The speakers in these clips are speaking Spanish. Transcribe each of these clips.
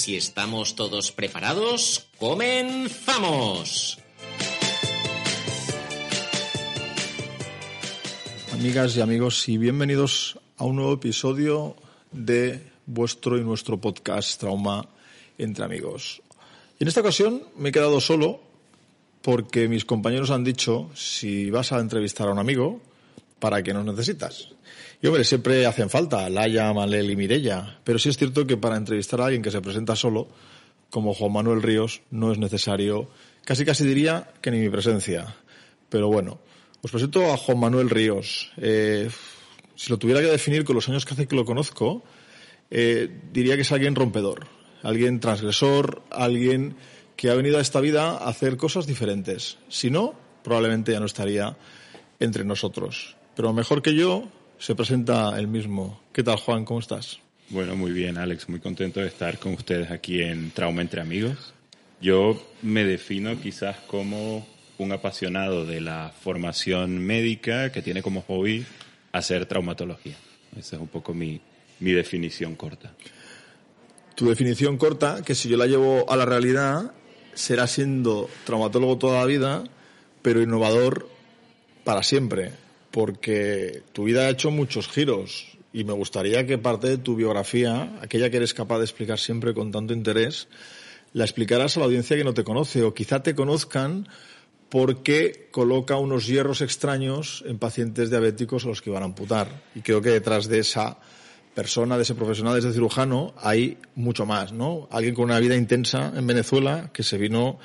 Si estamos todos preparados, comenzamos. Amigas y amigos, y bienvenidos a un nuevo episodio de vuestro y nuestro podcast Trauma entre amigos. En esta ocasión me he quedado solo porque mis compañeros han dicho, si vas a entrevistar a un amigo, ¿para qué nos necesitas? Y hombre, siempre hacen falta Laia, Manel y Mirella, pero sí es cierto que para entrevistar a alguien que se presenta solo, como Juan Manuel Ríos, no es necesario, casi casi diría que ni mi presencia. Pero bueno, os presento a Juan Manuel Ríos. Eh, si lo tuviera que definir con los años que hace que lo conozco, eh, diría que es alguien rompedor, alguien transgresor, alguien que ha venido a esta vida a hacer cosas diferentes. Si no, probablemente ya no estaría entre nosotros. Pero mejor que yo, se presenta el mismo. ¿Qué tal, Juan? ¿Cómo estás? Bueno, muy bien, Alex. Muy contento de estar con ustedes aquí en Trauma entre Amigos. Yo me defino quizás como un apasionado de la formación médica que tiene como hobby hacer traumatología. Esa es un poco mi, mi definición corta. Tu definición corta, que si yo la llevo a la realidad, será siendo traumatólogo toda la vida, pero innovador para siempre porque tu vida ha hecho muchos giros y me gustaría que parte de tu biografía, aquella que eres capaz de explicar siempre con tanto interés, la explicaras a la audiencia que no te conoce o quizá te conozcan porque coloca unos hierros extraños en pacientes diabéticos a los que van a amputar. Y creo que detrás de esa persona, de ese profesional, de ese cirujano, hay mucho más, ¿no? Alguien con una vida intensa en Venezuela que se vino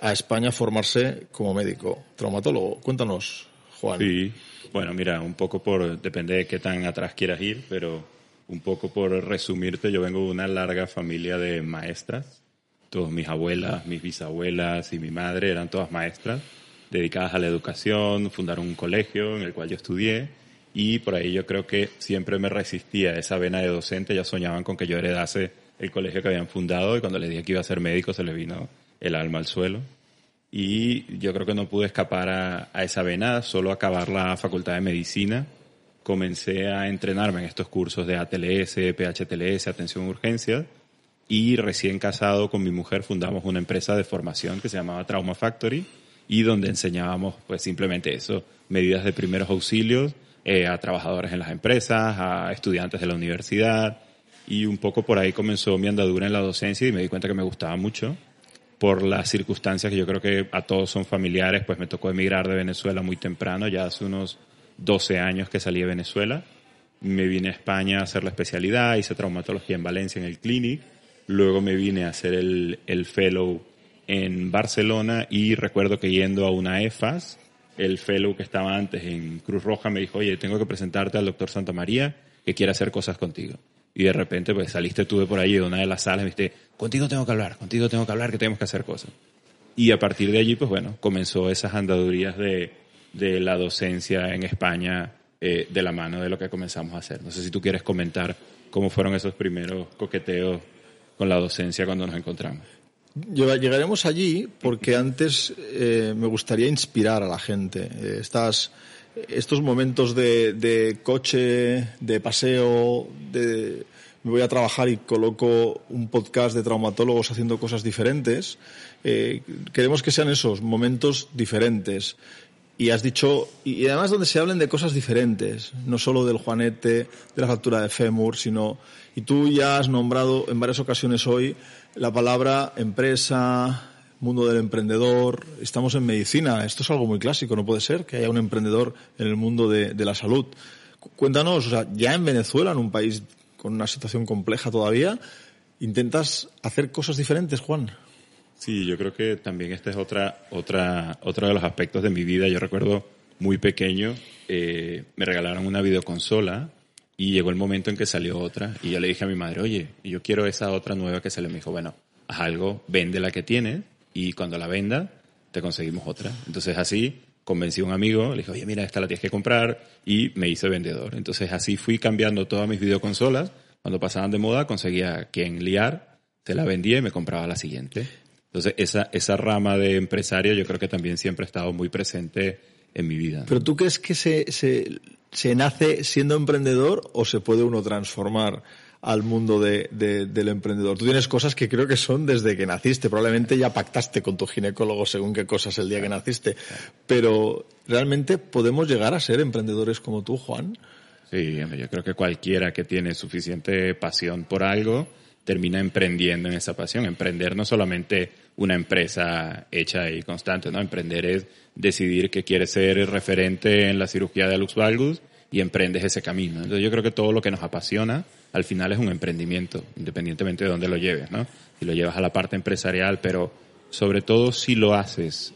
a España a formarse como médico, traumatólogo. Cuéntanos, Juan. Sí, bueno, mira, un poco por, depende de qué tan atrás quieras ir, pero un poco por resumirte, yo vengo de una larga familia de maestras. Todas mis abuelas, mis bisabuelas y mi madre eran todas maestras, dedicadas a la educación, fundaron un colegio en el cual yo estudié y por ahí yo creo que siempre me resistía a esa vena de docente, ya soñaban con que yo heredase el colegio que habían fundado y cuando les dije que iba a ser médico se les vino el alma al suelo y yo creo que no pude escapar a, esa vena, solo acabar la facultad de medicina. Comencé a entrenarme en estos cursos de ATLS, PHTLS, atención a urgencias, y recién casado con mi mujer fundamos una empresa de formación que se llamaba Trauma Factory y donde enseñábamos pues simplemente eso, medidas de primeros auxilios eh, a trabajadores en las empresas, a estudiantes de la universidad y un poco por ahí comenzó mi andadura en la docencia y me di cuenta que me gustaba mucho por las circunstancias que yo creo que a todos son familiares, pues me tocó emigrar de Venezuela muy temprano, ya hace unos 12 años que salí de Venezuela. Me vine a España a hacer la especialidad, hice traumatología en Valencia en el Clinic, luego me vine a hacer el, el fellow en Barcelona y recuerdo que yendo a una EFAS, el fellow que estaba antes en Cruz Roja me dijo, oye, tengo que presentarte al doctor Santa María que quiere hacer cosas contigo y de repente pues saliste tú de por ahí de una de las salas y viste, contigo tengo que hablar, contigo tengo que hablar, que tenemos que hacer cosas. Y a partir de allí, pues bueno, comenzó esas andadurías de, de la docencia en España eh, de la mano de lo que comenzamos a hacer. No sé si tú quieres comentar cómo fueron esos primeros coqueteos con la docencia cuando nos encontramos. Llegaremos allí porque antes eh, me gustaría inspirar a la gente. Eh, estas estos momentos de, coche, de paseo, de me voy a trabajar y coloco un podcast de traumatólogos haciendo cosas diferentes. Eh, queremos que sean esos momentos diferentes. y has dicho, y además donde se hablen de cosas diferentes, no solo del juanete, de la factura de Femur, sino, y tú ya has nombrado en varias ocasiones hoy la palabra empresa, mundo del emprendedor, estamos en medicina, esto es algo muy clásico, no puede ser que haya un emprendedor en el mundo de, de la salud. Cuéntanos, o sea, ya en Venezuela, en un país con una situación compleja todavía, intentas hacer cosas diferentes, Juan. Sí, yo creo que también este es otra, otra, otro de los aspectos de mi vida. Yo recuerdo muy pequeño, eh, me regalaron una videoconsola y llegó el momento en que salió otra y yo le dije a mi madre, oye, yo quiero esa otra nueva que salió. Me dijo, bueno, haz algo, vende la que tienes y cuando la venda te conseguimos otra. Entonces así convencí a un amigo, le dije, oye, mira, esta la tienes que comprar y me hice vendedor. Entonces así fui cambiando todas mis videoconsolas. Cuando pasaban de moda conseguía quien liar, se la vendía y me compraba la siguiente. Entonces, esa, esa rama de empresario yo creo que también siempre ha estado muy presente en mi vida. ¿Pero tú crees que se, se, se nace siendo emprendedor o se puede uno transformar al mundo de, de, del emprendedor? Tú tienes cosas que creo que son desde que naciste. Probablemente ya pactaste con tu ginecólogo según qué cosas el día que naciste. Pero, ¿realmente podemos llegar a ser emprendedores como tú, Juan? Sí, yo creo que cualquiera que tiene suficiente pasión por algo termina emprendiendo en esa pasión. Emprender no solamente una empresa hecha y constante, ¿no? Emprender es decidir que quieres ser referente en la cirugía de Lux Valgus y emprendes ese camino. Entonces yo creo que todo lo que nos apasiona al final es un emprendimiento, independientemente de dónde lo lleves, ¿no? Si lo llevas a la parte empresarial, pero sobre todo si lo haces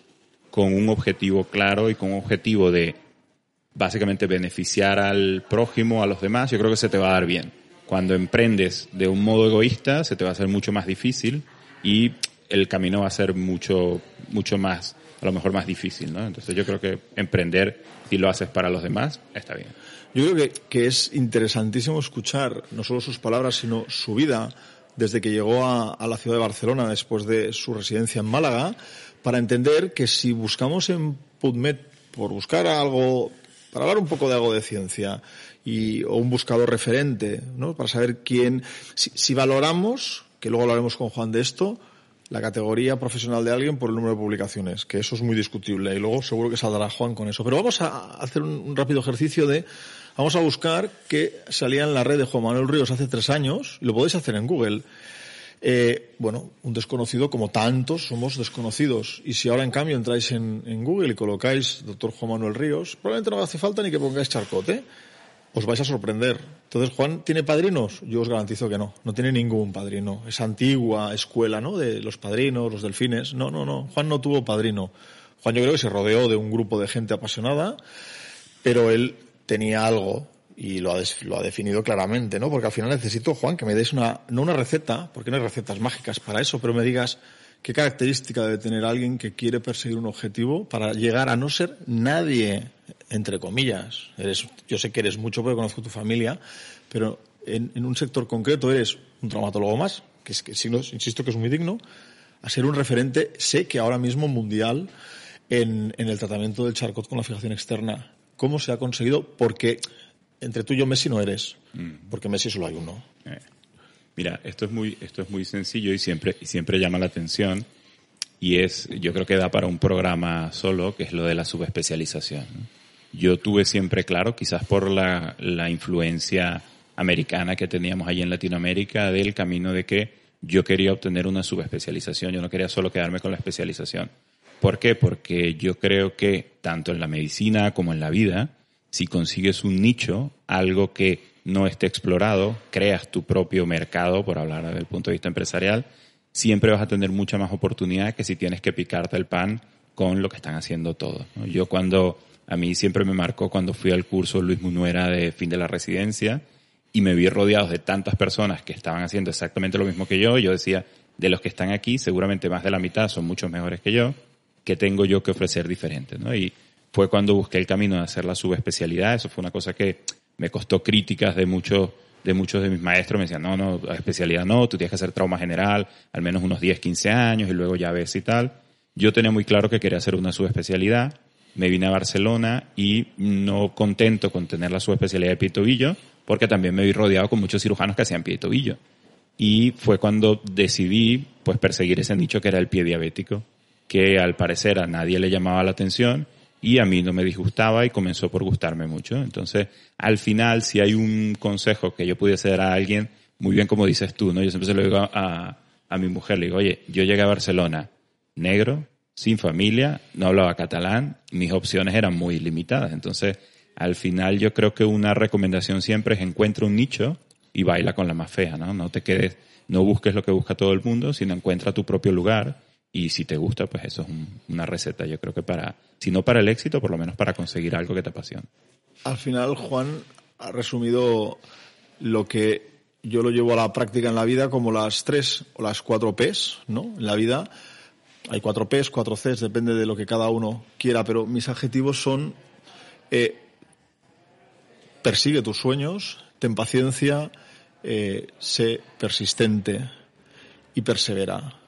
con un objetivo claro y con un objetivo de básicamente beneficiar al prójimo, a los demás, yo creo que se te va a dar bien cuando emprendes de un modo egoísta, se te va a hacer mucho más difícil y el camino va a ser mucho, mucho más, a lo mejor más difícil, ¿no? Entonces yo creo que emprender, si lo haces para los demás, está bien. Yo creo que, que es interesantísimo escuchar no solo sus palabras, sino su vida desde que llegó a, la ciudad de Barcelona después de su residencia en Málaga, para entender que si buscamos en PubMed por buscar algo, para hablar un poco de algo de ciencia, y, o un buscador referente, ¿no? Para saber quién, si, si valoramos, que luego hablaremos con Juan de esto, la categoría profesional de alguien por el número de publicaciones, que eso es muy discutible y luego seguro que saldrá Juan con eso. Pero vamos a hacer un rápido ejercicio de, vamos a buscar que salía en la red de Juan Manuel Ríos hace tres años, y lo podéis hacer en Google. Eh, bueno, un desconocido como tantos somos desconocidos. Y si ahora en cambio entráis en, en Google y colocáis doctor Juan Manuel Ríos, probablemente no hace falta ni que pongáis charcote. os vais a sorprender. Entonces, Juan, ¿tiene padrinos? Yo os garantizo que no. No tiene ningún padrino. Esa antigua escuela, ¿no? De los padrinos, los delfines. No, no, no. Juan no tuvo padrino. Juan yo creo que se rodeó de un grupo de gente apasionada, pero él tenía algo y lo ha, lo ha definido claramente, ¿no? Porque al final necesito, Juan, que me des una, no una receta, porque no hay recetas mágicas para eso, pero me digas qué característica debe tener alguien que quiere perseguir un objetivo para llegar a no ser nadie entre comillas. Eres, yo sé que eres mucho porque conozco tu familia, pero en, un sector concreto eres un traumatólogo más, que es insisto que es muy digno, a ser un referente, sé que ahora mismo mundial en el tratamiento del charcot con la fijación externa. ¿Cómo se ha conseguido? Porque entre tú y yo Messi no eres, mm. porque Messi solo hay uno. Eh. Mira, esto es muy, esto es muy sencillo y siempre, siempre llama la atención y es, yo creo que da para un programa solo, que es lo de la subespecialización. yo tuve siempre claro, quizás por la, la influencia americana que teníamos allí en Latinoamérica, del camino de que yo quería obtener una subespecialización, yo no quería solo quedarme con la especialización. ¿Por qué? Porque yo creo que tanto en la medicina como en la vida, si consigues un nicho, algo que no esté explorado, creas tu propio mercado, por hablar desde el punto de vista empresarial, siempre vas a tener mucha más oportunidad que si tienes que picarte el pan con lo que están haciendo todos. Yo cuando a mí siempre me marcó cuando fui al curso Luis Munuera de fin de la residencia y me vi rodeado de tantas personas que estaban haciendo exactamente lo mismo que yo. Yo decía, de los que están aquí, seguramente más de la mitad son muchos mejores que yo. ¿Qué tengo yo que ofrecer diferente? ¿no? Y fue cuando busqué el camino de hacer la subespecialidad. Eso fue una cosa que me costó críticas de muchos de muchos de mis maestros me decían, no, no, especialidad no, tú tienes que hacer trauma general, al menos unos 10, 15 años y luego ya ves y tal. Yo tenía muy claro que quería hacer una subespecialidad me vine a Barcelona y no contento con tener la subespecialidad de pie y tobillo, porque también me vi rodeado con muchos cirujanos que hacían pie y tobillo. Y fue cuando decidí pues perseguir ese nicho que era el pie diabético, que al parecer a nadie le llamaba la atención y a mí no me disgustaba y comenzó por gustarme mucho. Entonces, al final, si hay un consejo que yo pudiese dar a alguien, muy bien como dices tú, ¿no? Yo siempre se lo digo a, a mi mujer, le digo, oye, yo llegué a Barcelona negro, sin familia, no hablaba catalán, mis opciones eran muy limitadas. Entonces, al final yo creo que una recomendación siempre es encuentra un nicho y baila con la más fea, ¿no? No te quedes, no busques lo que busca todo el mundo, sino encuentra tu propio lugar y si te gusta, pues eso es una receta, yo creo que para, si no para el éxito, por lo menos para conseguir algo que te apasione. Al final, Juan ha resumido lo que yo lo llevo a la práctica en la vida como las tres o las cuatro P's, ¿no? En la vida hay cuatro P's, cuatro C's, depende de lo que cada uno quiera, pero mis adjetivos son eh, persigue tus sueños, ten paciencia, eh, sé persistente y persevera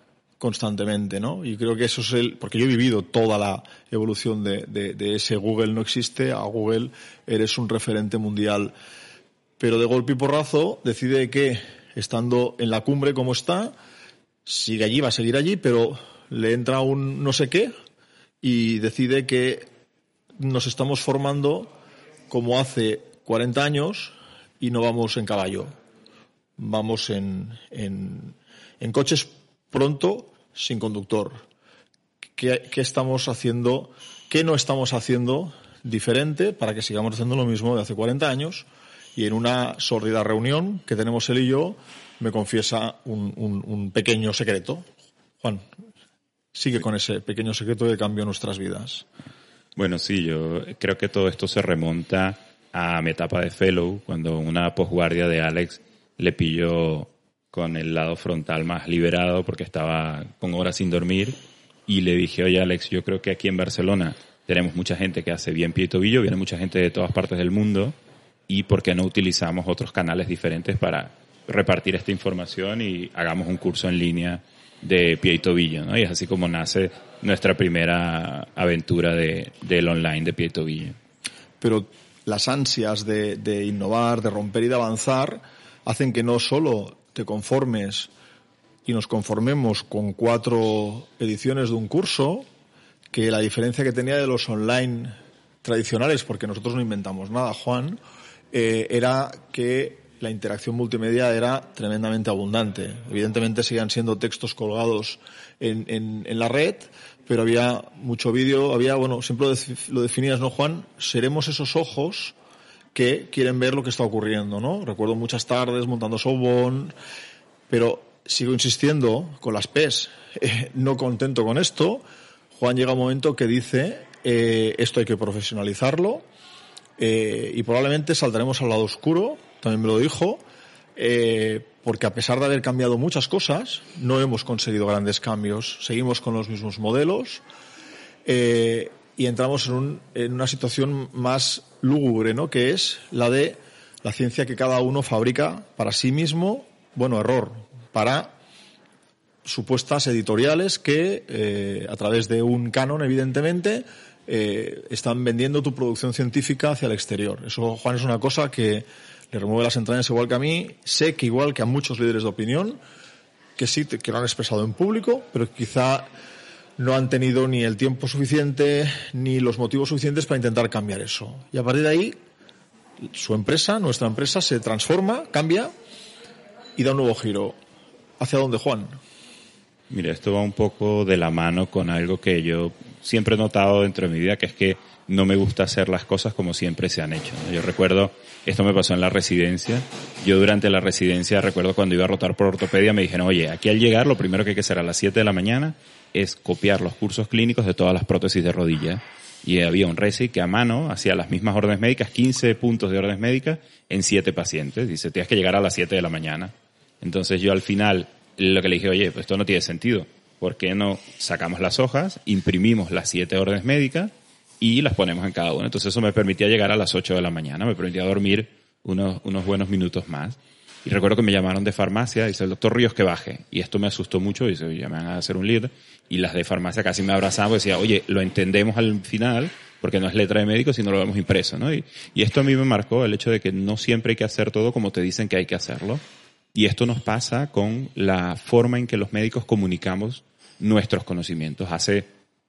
constantemente, ¿no? Y creo que eso es el, porque yo he vivido toda la evolución de, ese Google no existe a Google eres un referente mundial, pero de golpe y porrazo decide que estando en la cumbre como está, sigue allí, va a seguir allí, pero le entra un no sé qué y decide que nos estamos formando como hace 40 años y no vamos en caballo. Vamos en, en, en coches pronto sin conductor. ¿Qué, ¿Qué, estamos haciendo? ¿Qué no estamos haciendo diferente para que sigamos haciendo lo mismo de hace 40 años? Y en una sórdida reunión que tenemos él y yo, me confiesa un pequeño secreto. Juan, sigue con ese pequeño secreto que cambió nuestras vidas. Bueno, sí, yo creo que todo esto se remonta a mi etapa de fellow, cuando una posguardia de Alex le pilló con el lado frontal más liberado porque estaba con horas sin dormir y le dije, oye Alex, yo creo que aquí en Barcelona tenemos mucha gente que hace bien pie y tobillo, viene mucha gente de todas partes del mundo y por qué no utilizamos otros canales diferentes para repartir esta información y hagamos un curso en línea de pie y tobillo, ¿no? Y es así como nace nuestra primera aventura de, del online de pie y tobillo. Pero las ansias de, de, innovar, de romper y de avanzar, hacen que no solo te conformes y nos conformemos con cuatro ediciones de un curso, que la diferencia que tenía de los online tradicionales, porque nosotros no inventamos nada, Juan, eh, era que la interacción multimedia era tremendamente abundante. Evidentemente seguían siendo textos colgados en, en, en la red, pero había mucho vídeo, había, bueno, siempre lo definías, ¿no, Juan? Seremos esos ojos que quieren ver lo que está ocurriendo, ¿no? Recuerdo muchas tardes montando Sobon, pero sigo insistiendo con las PES, eh, no contento con esto, Juan llega un momento que dice, eh, esto hay que profesionalizarlo, eh, y probablemente saltaremos al lado oscuro, también me lo dijo, porque a pesar de haber cambiado muchas cosas, no hemos conseguido grandes cambios. Seguimos con los mismos modelos y entramos en, un, en, una situación más lúgubre, ¿no? Que es la de la ciencia que cada uno fabrica para sí mismo, bueno, error, para supuestas editoriales que, eh, a través de un canon, evidentemente, eh, están vendiendo tu producción científica hacia el exterior. Eso, Juan, es una cosa que le remueve las entrañas igual que a mí. Sé que igual que a muchos líderes de opinión, que sí, que lo han expresado en público, pero quizá no han tenido ni el tiempo suficiente ni los motivos suficientes para intentar cambiar eso. Y a partir de ahí, su empresa, nuestra empresa, se transforma, cambia y da un nuevo giro. ¿Hacia dónde, Juan? Mira, esto va un poco de la mano con algo que yo siempre he notado dentro de mi vida, que es que no me gusta hacer las cosas como siempre se han hecho. Yo recuerdo, esto me pasó en la residencia. Yo durante la residencia, recuerdo cuando iba a rotar por ortopedia, me dijeron, oye, aquí al llegar lo primero que hay que hacer a las 7 de la mañana es copiar los cursos clínicos de todas las prótesis de rodilla. Y había un resi que a mano hacía las mismas órdenes médicas, 15 puntos de órdenes médicas en 7 pacientes. Dice, tienes que llegar a las 7 de la mañana. Entonces yo al final, lo que le dije, oye, pues esto no tiene sentido. ¿Por qué no sacamos las hojas, imprimimos las 7 órdenes médicas, y las ponemos en cada uno. Entonces eso me permitía llegar a las 8 de la mañana, me permitía dormir unos, unos buenos minutos más. Y recuerdo que me llamaron de farmacia, dice el doctor Ríos que baje. Y esto me asustó mucho, dice, ya me van a hacer un lead. Y las de farmacia casi me abrazaban y decía, oye, lo entendemos al final, porque no es letra de médico, sino lo vemos impreso, ¿no? Y, y esto a mí me marcó el hecho de que no siempre hay que hacer todo como te dicen que hay que hacerlo. Y esto nos pasa con la forma en que los médicos comunicamos nuestros conocimientos. Hace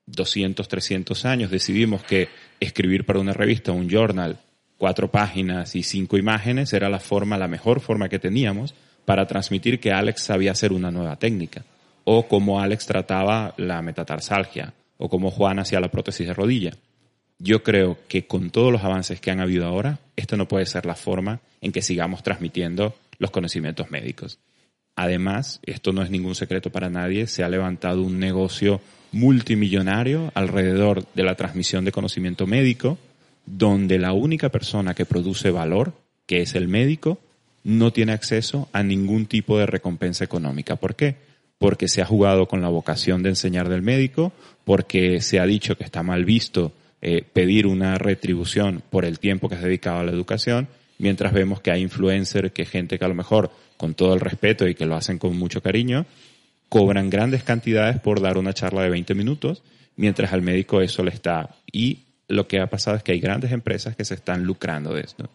200, 300 años decidimos que escribir para una revista, un journal, cuatro páginas y cinco imágenes era la forma, la mejor forma que teníamos para transmitir que Alex sabía hacer una nueva técnica, o cómo Alex trataba la metatarsalgia, o cómo Juan hacía la prótesis de rodilla. Yo creo que con todos los avances que han habido ahora, esto no puede ser la forma en que sigamos transmitiendo los conocimientos médicos. Además, esto no es ningún secreto para nadie, se ha levantado un negocio multimillonario alrededor de la transmisión de conocimiento médico, donde la única persona que produce valor, que es el médico, no tiene acceso a ningún tipo de recompensa económica. ¿Por qué? Porque se ha jugado con la vocación de enseñar del médico, porque se ha dicho que está mal visto eh, pedir una retribución por el tiempo que has dedicado a la educación, mientras vemos que hay influencers, que gente que a lo mejor, con todo el respeto y que lo hacen con mucho cariño, cobran grandes cantidades por dar una charla de 20 minutos, mientras al médico eso le está. Y lo que ha pasado es que hay grandes empresas que se están lucrando de esto.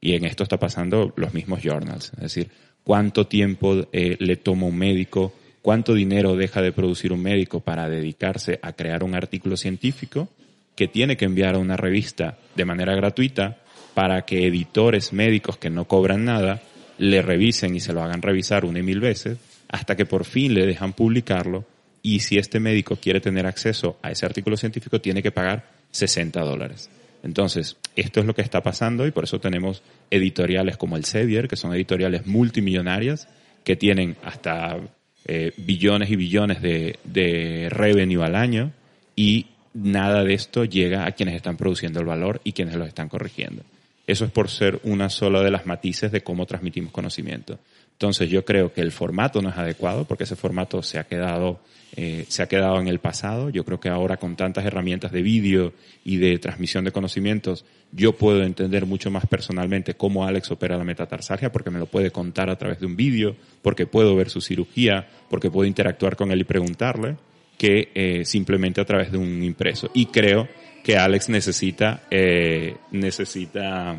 Y en esto está pasando los mismos journals. Es decir, cuánto tiempo eh, le toma un médico, cuánto dinero deja de producir un médico para dedicarse a crear un artículo científico que tiene que enviar a una revista de manera gratuita para que editores médicos que no cobran nada le revisen y se lo hagan revisar una y mil veces hasta que por fin le dejan publicarlo y si este médico quiere tener acceso a ese artículo científico tiene que pagar 60 dólares. Entonces, esto es lo que está pasando y por eso tenemos editoriales como el Sevier, que son editoriales multimillonarias, que tienen hasta eh, billones y billones de, de revenue al año y nada de esto llega a quienes están produciendo el valor y quienes lo están corrigiendo. Eso es por ser una sola de las matices de cómo transmitimos conocimiento. Entonces yo creo que el formato no es adecuado porque ese formato se ha quedado, eh, se ha quedado en el pasado. Yo creo que ahora con tantas herramientas de vídeo y de transmisión de conocimientos, yo puedo entender mucho más personalmente cómo Alex opera la metatarsalgia porque me lo puede contar a través de un vídeo, porque puedo ver su cirugía, porque puedo interactuar con él y preguntarle, que eh, simplemente a través de un impreso. Y creo que Alex necesita, eh, necesita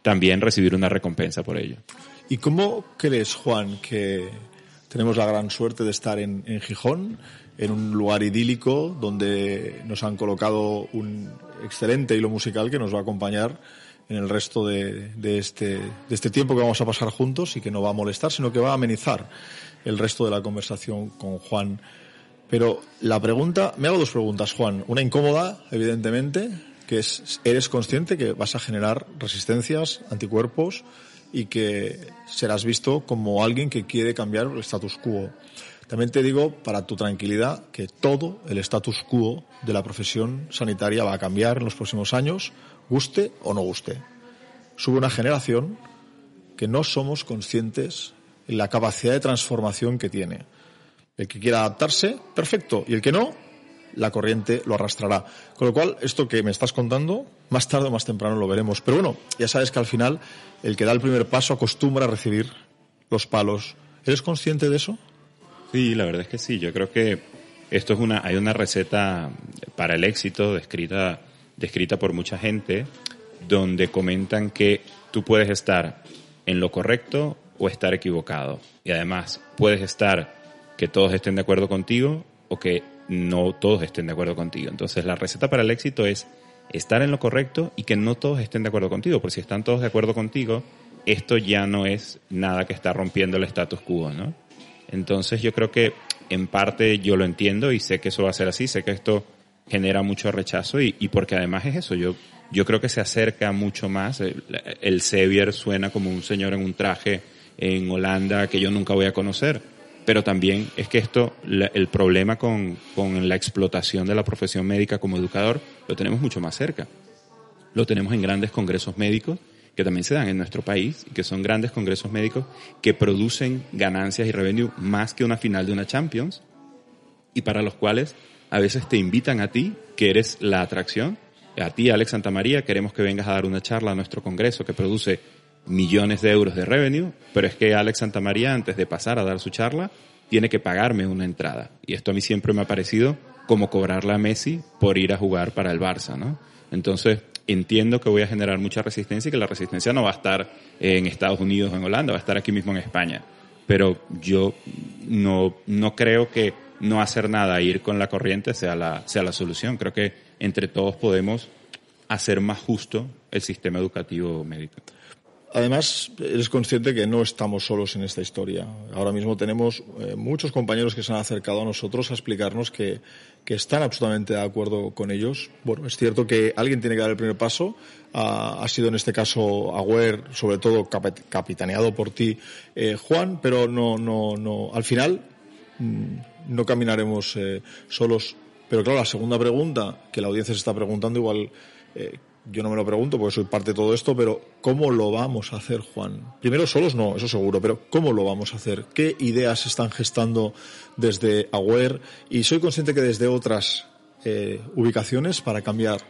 también recibir una recompensa por ello. ¿Y cómo crees, Juan, que tenemos la gran suerte de estar en, Gijón, en un lugar idílico donde nos han colocado un excelente hilo musical que nos va a acompañar en el resto de, este, de este tiempo que vamos a pasar juntos y que no va a molestar, sino que va a amenizar el resto de la conversación con Juan. Pero la pregunta, me hago dos preguntas, Juan. Una incómoda, evidentemente, que es, ¿eres consciente que vas a generar resistencias, anticuerpos? y que serás visto como alguien que quiere cambiar el status quo. También te digo, para tu tranquilidad, que todo el status quo de la profesión sanitaria va a cambiar en los próximos años, guste o no guste. Sube una generación que no somos conscientes de la capacidad de transformación que tiene. El que quiera adaptarse, perfecto. Y el que no, la corriente lo arrastrará. Con lo cual, esto que me estás contando, más tarde o más temprano lo veremos. Pero bueno, ya sabes que al final el que da el primer paso acostumbra a recibir los palos. ¿Eres consciente de eso? Sí, la verdad es que sí. Yo creo que esto es una, hay una receta para el éxito descrita, descrita por mucha gente, donde comentan que tú puedes estar en lo correcto o estar equivocado. Y además, puedes estar que todos estén de acuerdo contigo o que no todos estén de acuerdo contigo. Entonces, la receta para el éxito es estar en lo correcto y que no todos estén de acuerdo contigo, porque si están todos de acuerdo contigo, esto ya no es nada que está rompiendo el status quo, ¿no? Entonces, yo creo que en parte yo lo entiendo y sé que eso va a ser así, sé que esto genera mucho rechazo y, porque además es eso, yo, yo creo que se acerca mucho más, el Sevier suena como un señor en un traje en Holanda que yo nunca voy a conocer pero también es que esto, el problema con, con la explotación de la profesión médica como educador, lo tenemos mucho más cerca. Lo tenemos en grandes congresos médicos que también se dan en nuestro país y que son grandes congresos médicos que producen ganancias y revenue más que una final de una Champions y para los cuales a veces te invitan a ti, que eres la atracción, a ti, Alex Santamaría, queremos que vengas a dar una charla a nuestro congreso que produce millones de euros de revenue, pero es que Alex Santamaría, antes de pasar a dar su charla, tiene que pagarme una entrada. Y esto a mí siempre me ha parecido como cobrarle a Messi por ir a jugar para el Barça, ¿no? Entonces, entiendo que voy a generar mucha resistencia y que la resistencia no va a estar en Estados Unidos o en Holanda, va a estar aquí mismo en España. Pero yo no, no creo que no hacer nada, ir con la corriente sea la, sea la solución. Creo que entre todos podemos hacer más justo el sistema educativo médico. Además, eres consciente que no estamos solos en esta historia. Ahora mismo tenemos eh, muchos compañeros que se han acercado a nosotros a explicarnos que, que, están absolutamente de acuerdo con ellos. Bueno, es cierto que alguien tiene que dar el primer paso. ha sido en este caso Agüer, sobre todo capitaneado por ti, eh, Juan, pero no, no, no. Al final mm, no caminaremos eh, solos. Pero claro, la segunda pregunta que la audiencia se está preguntando igual yo no me lo pregunto porque soy parte de todo esto, pero ¿cómo lo vamos a hacer, Juan? Primero, solos no, eso seguro, pero ¿cómo lo vamos a hacer? ¿Qué ideas están gestando desde Aware? Y soy consciente que desde otras eh, ubicaciones para cambiar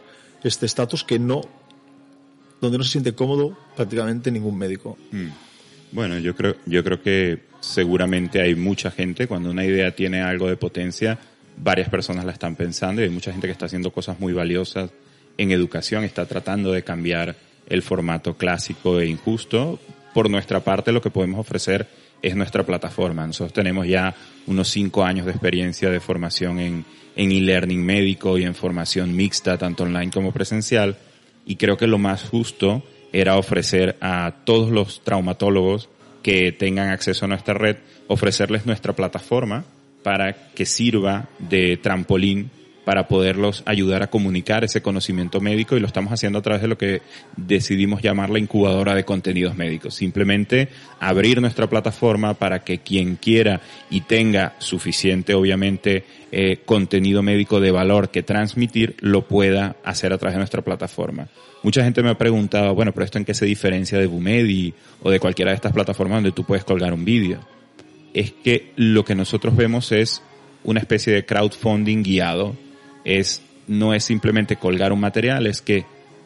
este estatus que no, donde no se siente cómodo prácticamente ningún médico. Mm. Bueno, yo creo, yo creo que seguramente hay mucha gente, cuando una idea tiene algo de potencia, varias personas la están pensando y hay mucha gente que está haciendo cosas muy valiosas en educación está tratando de cambiar el formato clásico e injusto. Por nuestra parte, lo que podemos ofrecer es nuestra plataforma. Nosotros tenemos ya unos cinco años de experiencia de formación en, en e-learning médico y en formación mixta, tanto online como presencial. Y creo que lo más justo era ofrecer a todos los traumatólogos que tengan acceso a nuestra red, ofrecerles nuestra plataforma para que sirva de trampolín para poderlos ayudar a comunicar ese conocimiento médico y lo estamos haciendo a través de lo que decidimos llamar la incubadora de contenidos médicos. Simplemente abrir nuestra plataforma para que quien quiera y tenga suficiente, obviamente, eh, contenido médico de valor que transmitir, lo pueda hacer a través de nuestra plataforma. Mucha gente me ha preguntado, bueno, pero esto en qué se diferencia de Bumedi o de cualquiera de estas plataformas donde tú puedes colgar un vídeo. Es que lo que nosotros vemos es una especie de crowdfunding guiado es, no es simplemente colgar un material, es que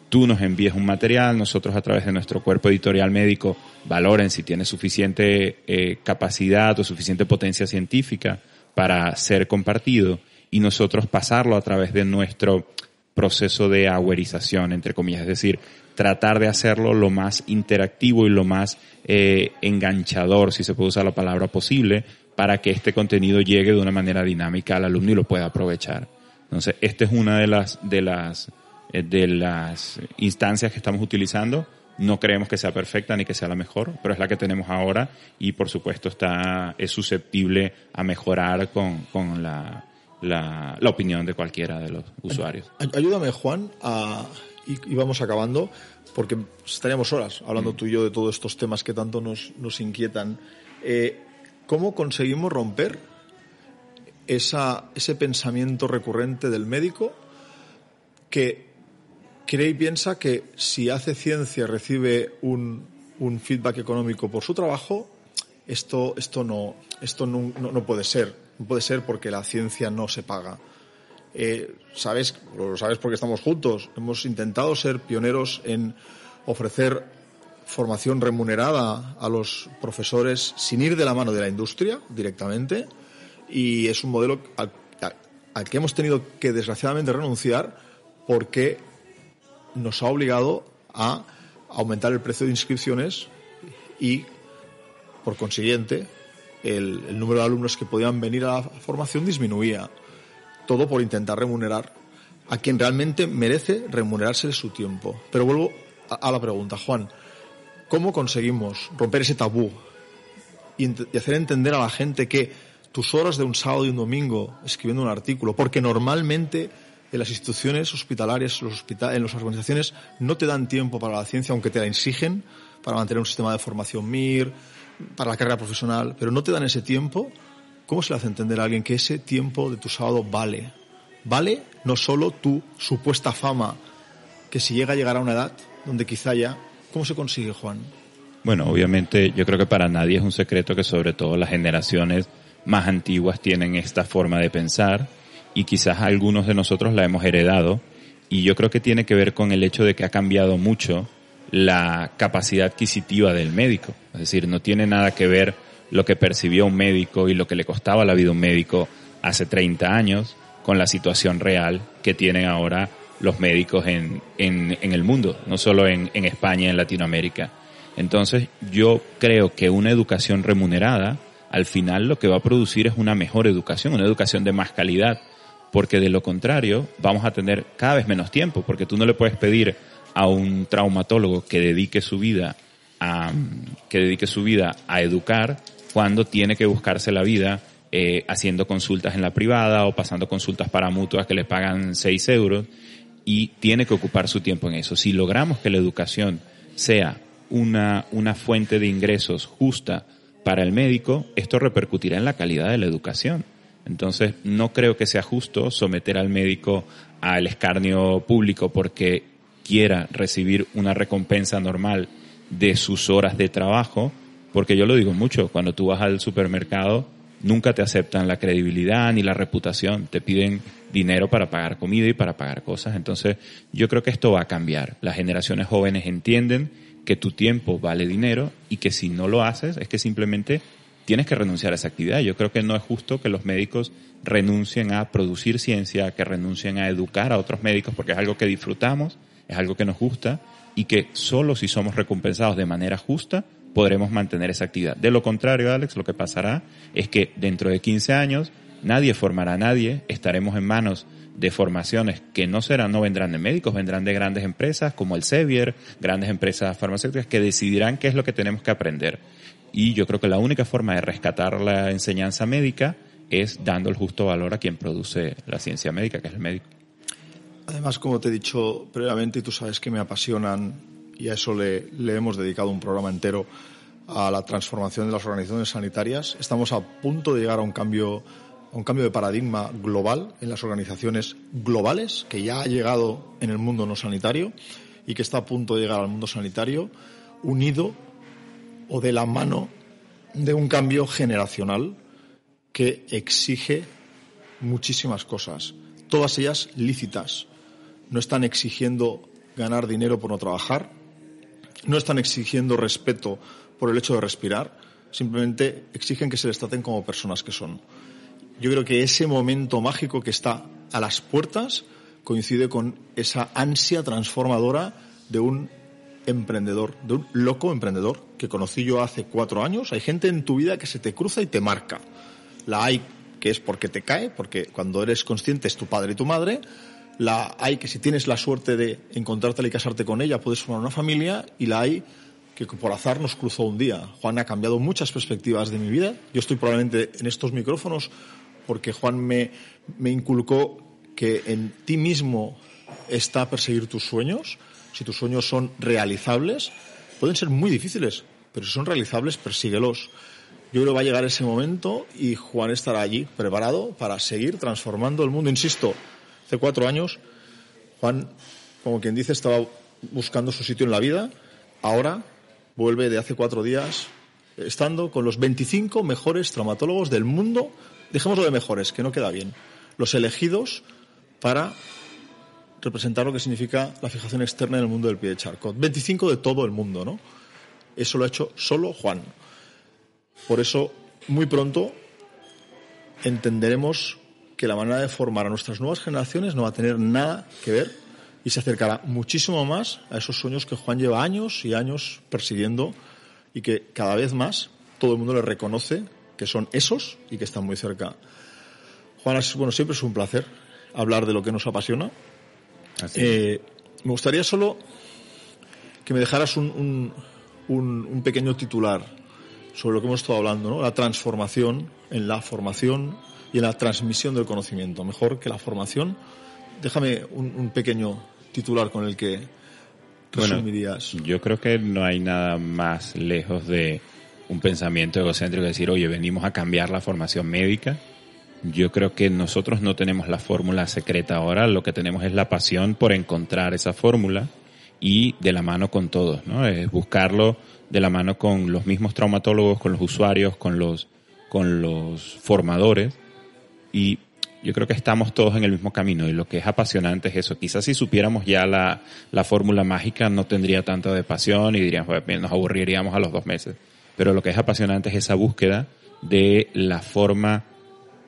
tú nos envíes un material, nosotros a través de nuestro cuerpo editorial médico valoren si tiene suficiente eh, capacidad o suficiente potencia científica para ser compartido y nosotros pasarlo a través de nuestro proceso de aguerización, entre comillas, es decir, tratar de hacerlo lo más interactivo y lo más eh, enganchador, si se puede usar la palabra posible, para que este contenido llegue de una manera dinámica al alumno y lo pueda aprovechar. Entonces, esta es una de las, de las, eh, de las instancias que estamos utilizando. No creemos que sea perfecta ni que sea la mejor, pero es la que tenemos ahora y por supuesto está, es susceptible a mejorar con, con la, la, la opinión de cualquiera de los usuarios. Ayúdame, Juan, a, y, vamos acabando, porque estaríamos horas hablando mm. tú y yo de todos estos temas que tanto nos, nos inquietan. Eh, ¿Cómo conseguimos romper esa, ese pensamiento recurrente del médico que cree y piensa que si hace ciencia recibe un, un feedback económico por su trabajo, esto, esto, no, esto no, no, puede ser. No puede ser porque la ciencia no se paga. Eh, sabes, lo sabes porque estamos juntos. Hemos intentado ser pioneros en ofrecer formación remunerada a los profesores sin ir de la mano de la industria directamente y es un modelo al, que hemos tenido que desgraciadamente renunciar porque nos ha obligado a aumentar el precio de inscripciones y, por consiguiente, el, número de alumnos que podían venir a la formación disminuía. Todo por intentar remunerar a quien realmente merece remunerarse su tiempo. Pero vuelvo a, la pregunta, Juan, ¿cómo conseguimos romper ese tabú y hacer entender a la gente que tus horas de un sábado y un domingo escribiendo un artículo, porque normalmente en las instituciones hospitalarias, los en las organizaciones, no te dan tiempo para la ciencia, aunque te la exigen, para mantener un sistema de formación MIR, para la carrera profesional, pero no te dan ese tiempo. ¿Cómo se le hace entender a alguien que ese tiempo de tu sábado vale? Vale no solo tu supuesta fama, que si llega a llegar a una edad donde quizá ya, ¿cómo se consigue, Juan? Bueno, obviamente yo creo que para nadie es un secreto que sobre todo las generaciones más antiguas tienen esta forma de pensar y quizás algunos de nosotros la hemos heredado y yo creo que tiene que ver con el hecho de que ha cambiado mucho la capacidad adquisitiva del médico. Es decir, no tiene nada que ver lo que percibió un médico y lo que le costaba la vida un médico hace 30 años con la situación real que tienen ahora los médicos en, en, en el mundo, no solo en, en España, en Latinoamérica. Entonces, yo creo que una educación remunerada al final lo que va a producir es una mejor educación, una educación de más calidad, porque de lo contrario vamos a tener cada vez menos tiempo, porque tú no le puedes pedir a un traumatólogo que dedique su vida a, que dedique su vida a educar cuando tiene que buscarse la vida eh, haciendo consultas en la privada o pasando consultas para mutuas que le pagan 6 euros y tiene que ocupar su tiempo en eso. Si logramos que la educación sea una, una fuente de ingresos justa para el médico, esto repercutirá en la calidad de la educación. Entonces, no creo que sea justo someter al médico al escarnio público porque quiera recibir una recompensa normal de sus horas de trabajo, porque yo lo digo mucho, cuando tú vas al supermercado, nunca te aceptan la credibilidad ni la reputación, te piden dinero para pagar comida y para pagar cosas. Entonces, yo creo que esto va a cambiar. Las generaciones jóvenes entienden que tu tiempo vale dinero y que si no lo haces es que simplemente tienes que renunciar a esa actividad. Yo creo que no es justo que los médicos renuncien a producir ciencia, que renuncien a educar a otros médicos, porque es algo que disfrutamos, es algo que nos gusta y que solo si somos recompensados de manera justa podremos mantener esa actividad. De lo contrario, Alex, lo que pasará es que dentro de 15 años nadie formará a nadie, estaremos en manos de formaciones que no serán, no vendrán de médicos, vendrán de grandes empresas como el Sevier, grandes empresas farmacéuticas que decidirán qué es lo que tenemos que aprender. Y yo creo que la única forma de rescatar la enseñanza médica es dando el justo valor a quien produce la ciencia médica, que es el médico. Además, como te he dicho previamente, y tú sabes que me apasionan, y a eso le, le hemos dedicado un programa entero, a la transformación de las organizaciones sanitarias. Estamos a punto de llegar a un cambio un cambio de paradigma global en las organizaciones globales, que ya ha llegado en el mundo no sanitario y que está a punto de llegar al mundo sanitario, unido o de la mano de un cambio generacional que exige muchísimas cosas, todas ellas lícitas. No están exigiendo ganar dinero por no trabajar, no están exigiendo respeto por el hecho de respirar, simplemente exigen que se les traten como personas que son. Yo creo que ese momento mágico que está a las puertas coincide con esa ansia transformadora de un emprendedor, de un loco emprendedor que conocí yo hace cuatro años. Hay gente en tu vida que se te cruza y te marca. La hay que es porque te cae, porque cuando eres consciente es tu padre y tu madre. La hay que si tienes la suerte de encontrártela y casarte con ella puedes formar una familia. Y la hay que por azar nos cruzó un día. Juan ha cambiado muchas perspectivas de mi vida. Yo estoy probablemente en estos micrófonos porque Juan me, me inculcó que en ti mismo está perseguir tus sueños. Si tus sueños son realizables, pueden ser muy difíciles, pero si son realizables, persíguelos. Yo creo que va a llegar ese momento y Juan estará allí preparado para seguir transformando el mundo. Insisto, hace cuatro años Juan, como quien dice, estaba buscando su sitio en la vida. Ahora vuelve de hace cuatro días estando con los 25 mejores traumatólogos del mundo dejémoslo de mejores, que no queda bien, los elegidos para representar lo que significa la fijación externa en el mundo del pie de charco. 25 de todo el mundo, ¿no? Eso lo ha hecho solo Juan. Por eso, muy pronto entenderemos que la manera de formar a nuestras nuevas generaciones no va a tener nada que ver y se acercará muchísimo más a esos sueños que Juan lleva años y años persiguiendo y que cada vez más todo el mundo le reconoce que son esos y que están muy cerca. Juan, bueno, siempre es un placer hablar de lo que nos apasiona. Eh, me gustaría solo que me dejaras un, un, pequeño titular sobre lo que hemos estado hablando, ¿no? la transformación en la formación y en la transmisión del conocimiento. Mejor que la formación. Déjame un, pequeño titular con el que resumirías. yo creo que no hay nada más lejos de un pensamiento egocéntrico de decir, oye, venimos a cambiar la formación médica. Yo creo que nosotros no tenemos la fórmula secreta ahora, lo que tenemos es la pasión por encontrar esa fórmula y de la mano con todos, ¿no? Es buscarlo de la mano con los mismos traumatólogos, con los usuarios, con los, con los formadores y yo creo que estamos todos en el mismo camino y lo que es apasionante es eso. Quizás si supiéramos ya la, la fórmula mágica no tendría tanta de pasión y diríamos, nos aburriríamos a los dos meses pero lo que es apasionante es esa búsqueda de la forma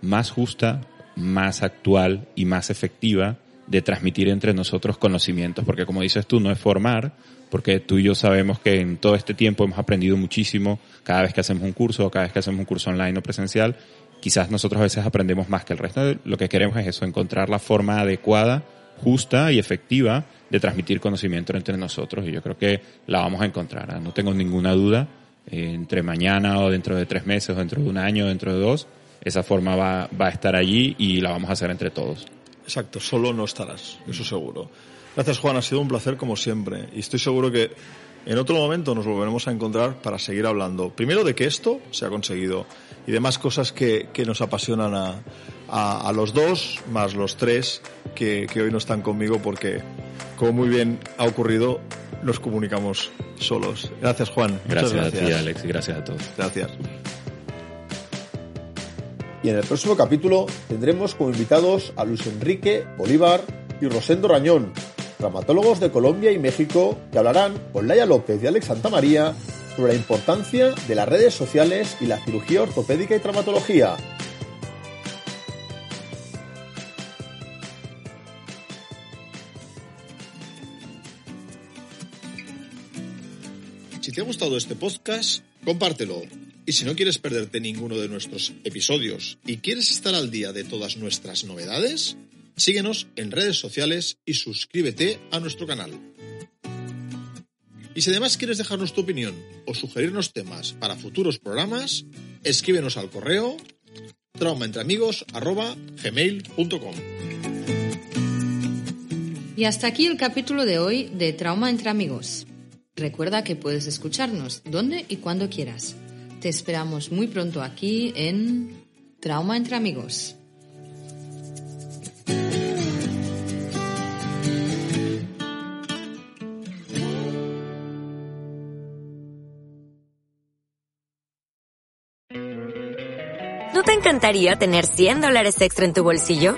más justa, más actual y más efectiva de transmitir entre nosotros conocimientos, porque como dices tú, no es formar, porque tú y yo sabemos que en todo este tiempo hemos aprendido muchísimo cada vez que hacemos un curso o cada vez que hacemos un curso online o presencial. Quizás nosotros a veces aprendemos más que el resto. Lo que queremos es eso, encontrar la forma adecuada, justa y efectiva de transmitir conocimiento entre nosotros y yo creo que la vamos a encontrar. ¿ah? No tengo ninguna duda. Entre mañana o dentro de tres meses o dentro de un año dentro de dos, esa forma va, va a estar allí y la vamos a hacer entre todos. Exacto, solo no estarás, eso seguro. Gracias Juan, ha sido un placer como siempre y estoy seguro que en otro momento nos volveremos a encontrar para seguir hablando, primero de que esto se ha conseguido y de más cosas que, que nos apasionan a, a, a, los dos, más los tres que, que hoy no están conmigo porque, como muy bien ha ocurrido, nos comunicamos solos. Gracias Juan. Gracias, gracias. a ti Alex y gracias a todos. Gracias. Y en el próximo capítulo tendremos como invitados a Luis Enrique Bolívar y Rosendo Rañón, traumatólogos de Colombia y México, que hablarán con Laia López y Alex Santamaría sobre la importancia de las redes sociales y la cirugía ortopédica y traumatología. Te ha gustado este podcast, compártelo. Y si no quieres perderte ninguno de nuestros episodios y quieres estar al día de todas nuestras novedades, síguenos en redes sociales y suscríbete a nuestro canal. Y si además quieres dejarnos tu opinión o sugerirnos temas para futuros programas, escríbenos al correo traumaentreamigos.gmail.com Y hasta aquí el capítulo de hoy de Trauma entre Amigos. Recuerda que puedes escucharnos donde y cuando quieras. Te esperamos muy pronto aquí en Trauma entre Amigos. ¿No te encantaría tener 100 dólares extra en tu bolsillo?